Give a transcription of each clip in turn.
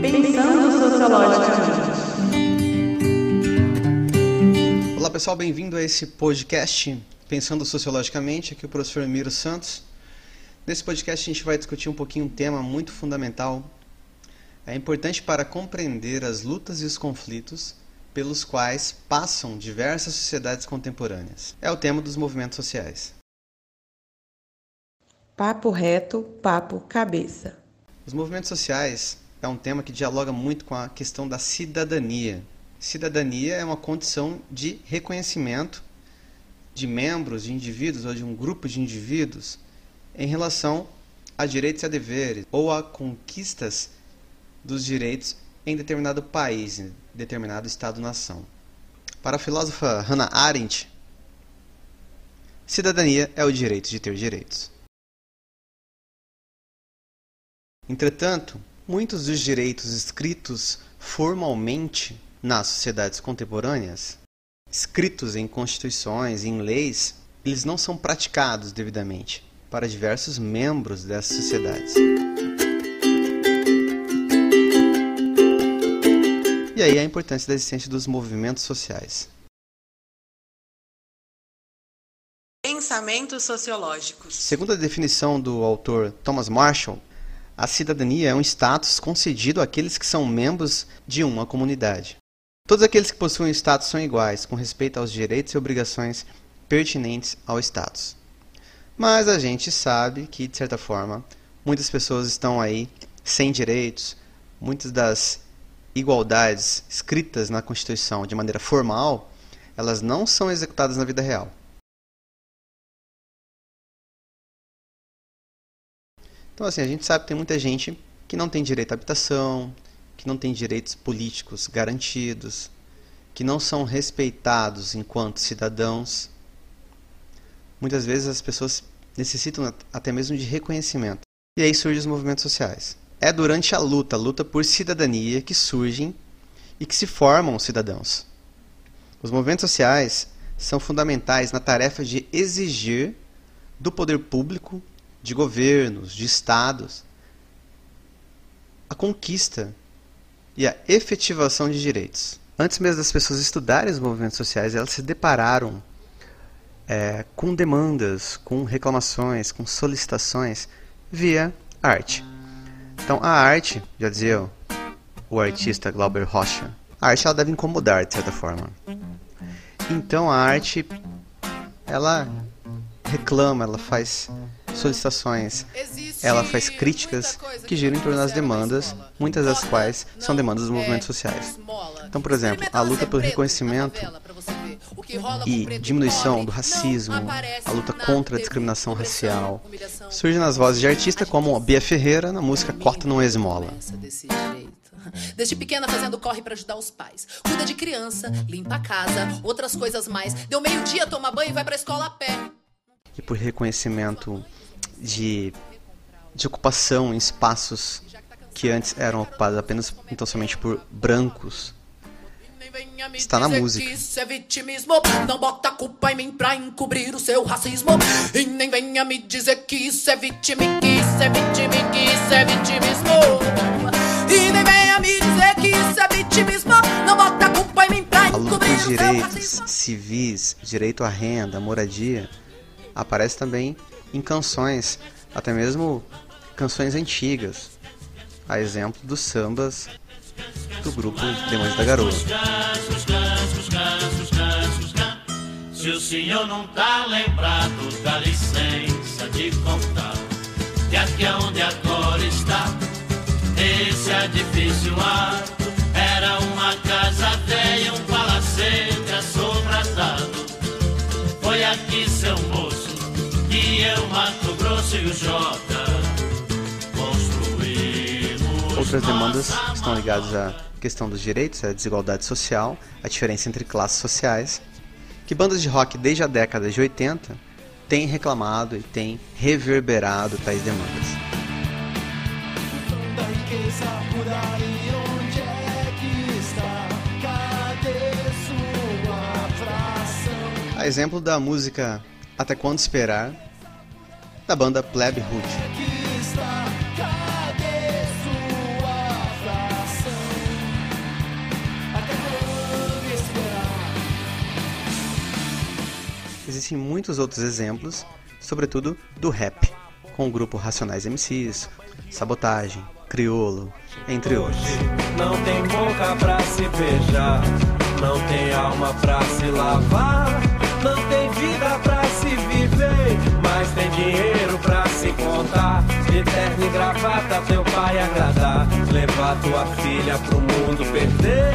Pensando sociologicamente. Olá pessoal, bem-vindo a esse podcast Pensando Sociologicamente. Aqui é o professor Miro Santos. Nesse podcast a gente vai discutir um pouquinho um tema muito fundamental. É importante para compreender as lutas e os conflitos pelos quais passam diversas sociedades contemporâneas. É o tema dos movimentos sociais. Papo reto, papo cabeça. Os movimentos sociais é um tema que dialoga muito com a questão da cidadania. Cidadania é uma condição de reconhecimento de membros, de indivíduos ou de um grupo de indivíduos em relação a direitos e a deveres ou a conquistas dos direitos em determinado país, em determinado Estado-nação. Para a filósofa Hannah Arendt, cidadania é o direito de ter direitos. Entretanto, muitos dos direitos escritos formalmente nas sociedades contemporâneas, escritos em constituições, em leis, eles não são praticados devidamente para diversos membros dessas sociedades. E aí a importância da existência dos movimentos sociais. Pensamentos sociológicos. Segundo a definição do autor Thomas Marshall, a cidadania é um status concedido àqueles que são membros de uma comunidade. Todos aqueles que possuem status são iguais com respeito aos direitos e obrigações pertinentes ao status. Mas a gente sabe que, de certa forma, muitas pessoas estão aí sem direitos, muitas das igualdades escritas na Constituição de maneira formal, elas não são executadas na vida real. Então, assim, a gente sabe que tem muita gente que não tem direito à habitação, que não tem direitos políticos garantidos, que não são respeitados enquanto cidadãos. Muitas vezes as pessoas necessitam até mesmo de reconhecimento. E aí surgem os movimentos sociais. É durante a luta, a luta por cidadania, que surgem e que se formam cidadãos. Os movimentos sociais são fundamentais na tarefa de exigir do poder público de governos, de estados, a conquista e a efetivação de direitos. Antes mesmo das pessoas estudarem os movimentos sociais, elas se depararam é, com demandas, com reclamações, com solicitações via arte. Então, a arte, já dizia o artista Glauber Rocha, a arte ela deve incomodar de certa forma. Então, a arte ela reclama, ela faz solicitações, ela faz críticas que giram em torno das demandas, muitas das quais são demandas dos movimentos sociais. Então, por exemplo, a luta pelo reconhecimento e diminuição do racismo, a luta contra a discriminação racial, surge nas vozes de artistas como Bia Ferreira na música Corta Não Esmola. Desde pequena fazendo corre para ajudar os pais. Cuida de criança, limpa a casa, outras coisas mais. Deu meio-dia, toma banho e vai pra escola a pé. E por reconhecimento de, de ocupação em espaços que antes eram ocupados apenas então somente por brancos está na música. Isso é vitimismo, não bota culpa em mim pra encobrir o seu racismo. E nem venha me dizer que isso é isso é isso é vitimismo. E nem venha me dizer que isso é vitimismo, não bota culpa em mim pra encobrir o seu direitos racismo. civis, direito à renda, à moradia, aparece também em canções, até mesmo canções antigas. A exemplo dos sambas do grupo Demônios da Garoa. Se o senhor não tá lembrado, dá licença de contar que aqui é onde agora está esse edifício alto era uma casa velha, um palacete assombratado. Foi aqui, seu moço, eu, Mato Grosso e o Jota. Outras demandas estão ligadas à questão dos direitos, à desigualdade social, à diferença entre classes sociais, que bandas de rock desde a década de 80 têm reclamado e têm reverberado tais demandas. A exemplo da música Até Quando Esperar, da banda Plebe Hood. Existem muitos outros exemplos, sobretudo do rap, com o grupo Racionais MCs, Sabotagem, Criolo, entre outros. Não tem boca pra se beijar, não tem alma pra se lavar, não tem vida pra se viver, mas tem dinheiro pra se contar. De terno e gravata, teu pai agradar, levar tua filha pro mundo perder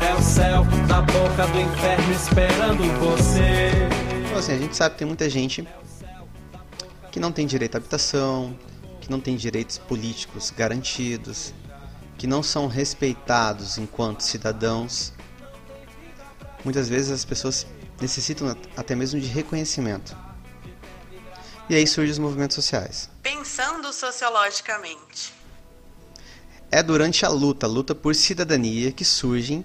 É o céu na boca do inferno esperando você. Então, assim, a gente sabe que tem muita gente que não tem direito à habitação, que não tem direitos políticos garantidos, que não são respeitados enquanto cidadãos. Muitas vezes as pessoas necessitam até mesmo de reconhecimento. E aí surgem os movimentos sociais. Pensando sociologicamente. É durante a luta, a luta por cidadania, que surgem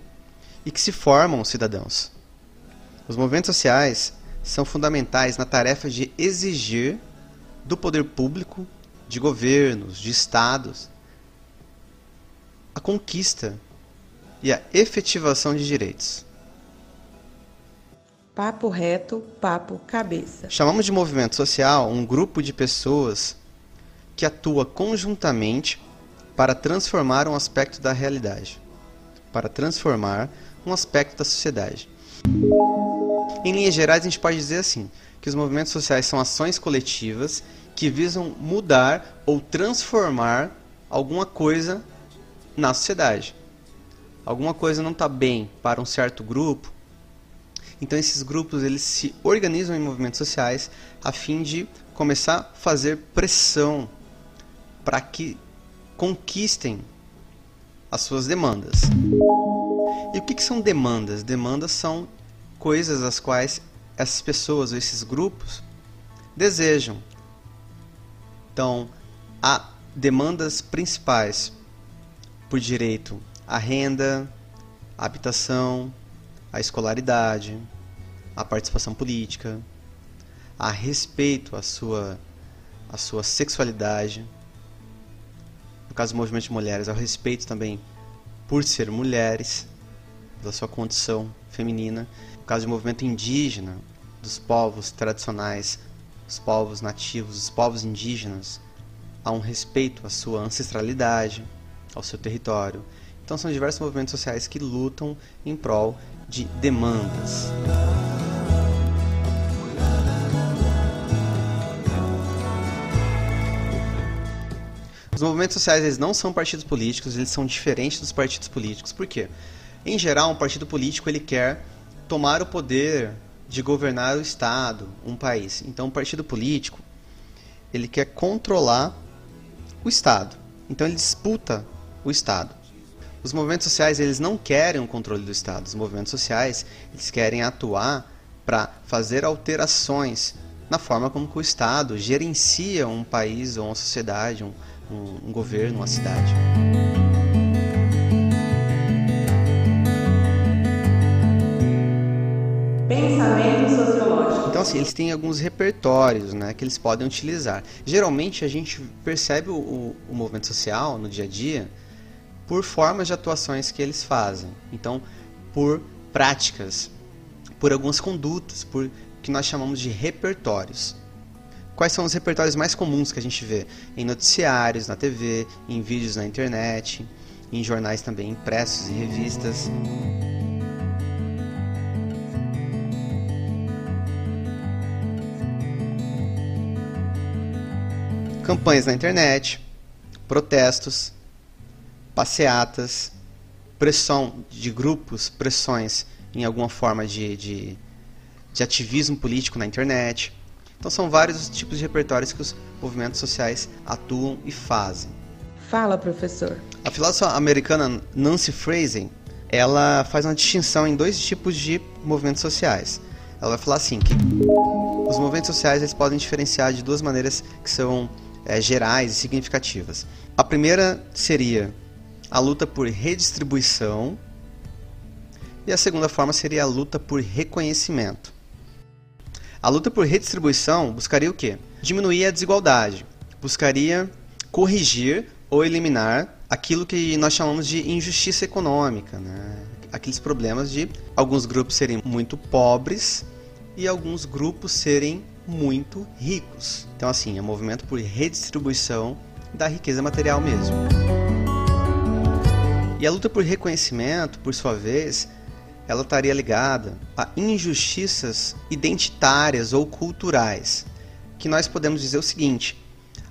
e que se formam os cidadãos. Os movimentos sociais são fundamentais na tarefa de exigir do poder público, de governos, de estados, a conquista e a efetivação de direitos. Papo reto, papo cabeça. Chamamos de movimento social um grupo de pessoas que atua conjuntamente para transformar um aspecto da realidade, para transformar um aspecto da sociedade. Em linhas gerais, a gente pode dizer assim: que os movimentos sociais são ações coletivas que visam mudar ou transformar alguma coisa na sociedade. Alguma coisa não está bem para um certo grupo, então esses grupos eles se organizam em movimentos sociais a fim de começar a fazer pressão para que conquistem as suas demandas. E o que, que são demandas? Demandas são coisas as quais essas pessoas ou esses grupos desejam. Então, há demandas principais por direito à renda, à habitação, à escolaridade, à participação política, a respeito à sua, à sua sexualidade. No caso do movimento de mulheres, ao respeito também por ser mulheres, da sua condição feminina. No caso do movimento indígena, dos povos tradicionais, os povos nativos, os povos indígenas, há um respeito à sua ancestralidade, ao seu território. Então são diversos movimentos sociais que lutam em prol de demandas. Os movimentos sociais eles não são partidos políticos, eles são diferentes dos partidos políticos. Por quê? Em geral, um partido político ele quer tomar o poder de governar o estado, um país. Então, um partido político ele quer controlar o estado. Então, ele disputa o estado. Os movimentos sociais eles não querem o controle do estado. Os movimentos sociais eles querem atuar para fazer alterações na forma como o estado gerencia um país ou uma sociedade, um, um, um governo, uma cidade. Pensamento sociológico. Então, assim, eles têm alguns repertórios né, que eles podem utilizar. Geralmente, a gente percebe o, o, o movimento social no dia a dia por formas de atuações que eles fazem. Então, por práticas, por algumas condutas, por que nós chamamos de repertórios. Quais são os repertórios mais comuns que a gente vê em noticiários, na TV, em vídeos na internet, em jornais também impressos e revistas? Campanhas na internet, protestos, passeatas, pressão de grupos, pressões em alguma forma de, de, de ativismo político na internet. Então são vários os tipos de repertórios que os movimentos sociais atuam e fazem. Fala, professor. A filósofa americana Nancy Fraser, ela faz uma distinção em dois tipos de movimentos sociais. Ela vai falar assim que os movimentos sociais eles podem diferenciar de duas maneiras que são é, gerais e significativas. A primeira seria a luta por redistribuição e a segunda forma seria a luta por reconhecimento. A luta por redistribuição buscaria o quê? Diminuir a desigualdade, buscaria corrigir ou eliminar aquilo que nós chamamos de injustiça econômica, né? aqueles problemas de alguns grupos serem muito pobres e alguns grupos serem muito ricos. Então, assim, é um movimento por redistribuição da riqueza material mesmo. E a luta por reconhecimento, por sua vez, ela estaria ligada a injustiças identitárias ou culturais, que nós podemos dizer o seguinte: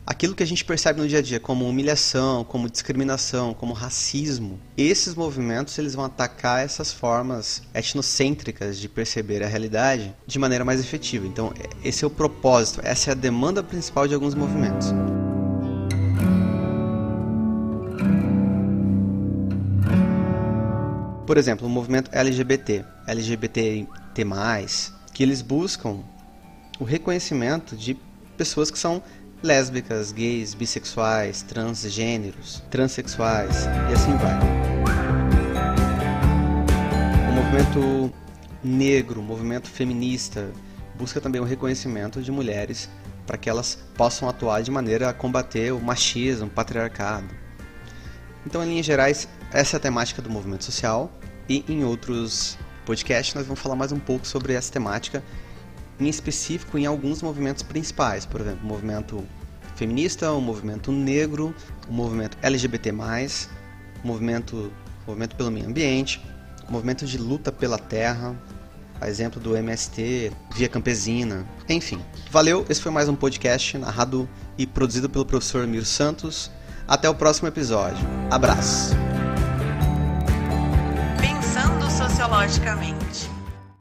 aquilo que a gente percebe no dia a dia como humilhação, como discriminação, como racismo, esses movimentos eles vão atacar essas formas etnocêntricas de perceber a realidade de maneira mais efetiva. Então, esse é o propósito, essa é a demanda principal de alguns movimentos. Por exemplo, o movimento LGBT, LGBT+, que eles buscam o reconhecimento de pessoas que são lésbicas, gays, bissexuais, transgêneros, transexuais e assim vai. O movimento negro, o movimento feminista, busca também o reconhecimento de mulheres para que elas possam atuar de maneira a combater o machismo, o patriarcado. Então, em linhas gerais, essa é a temática do movimento social e em outros podcasts nós vamos falar mais um pouco sobre essa temática em específico em alguns movimentos principais, por exemplo, o movimento feminista, o movimento negro, o movimento LGBT+, o movimento, o movimento pelo meio ambiente, o movimento de luta pela terra, a exemplo do MST, Via Campesina, enfim. Valeu, esse foi mais um podcast narrado e produzido pelo professor Mir Santos. Até o próximo episódio. Abraço. Pensando sociologicamente.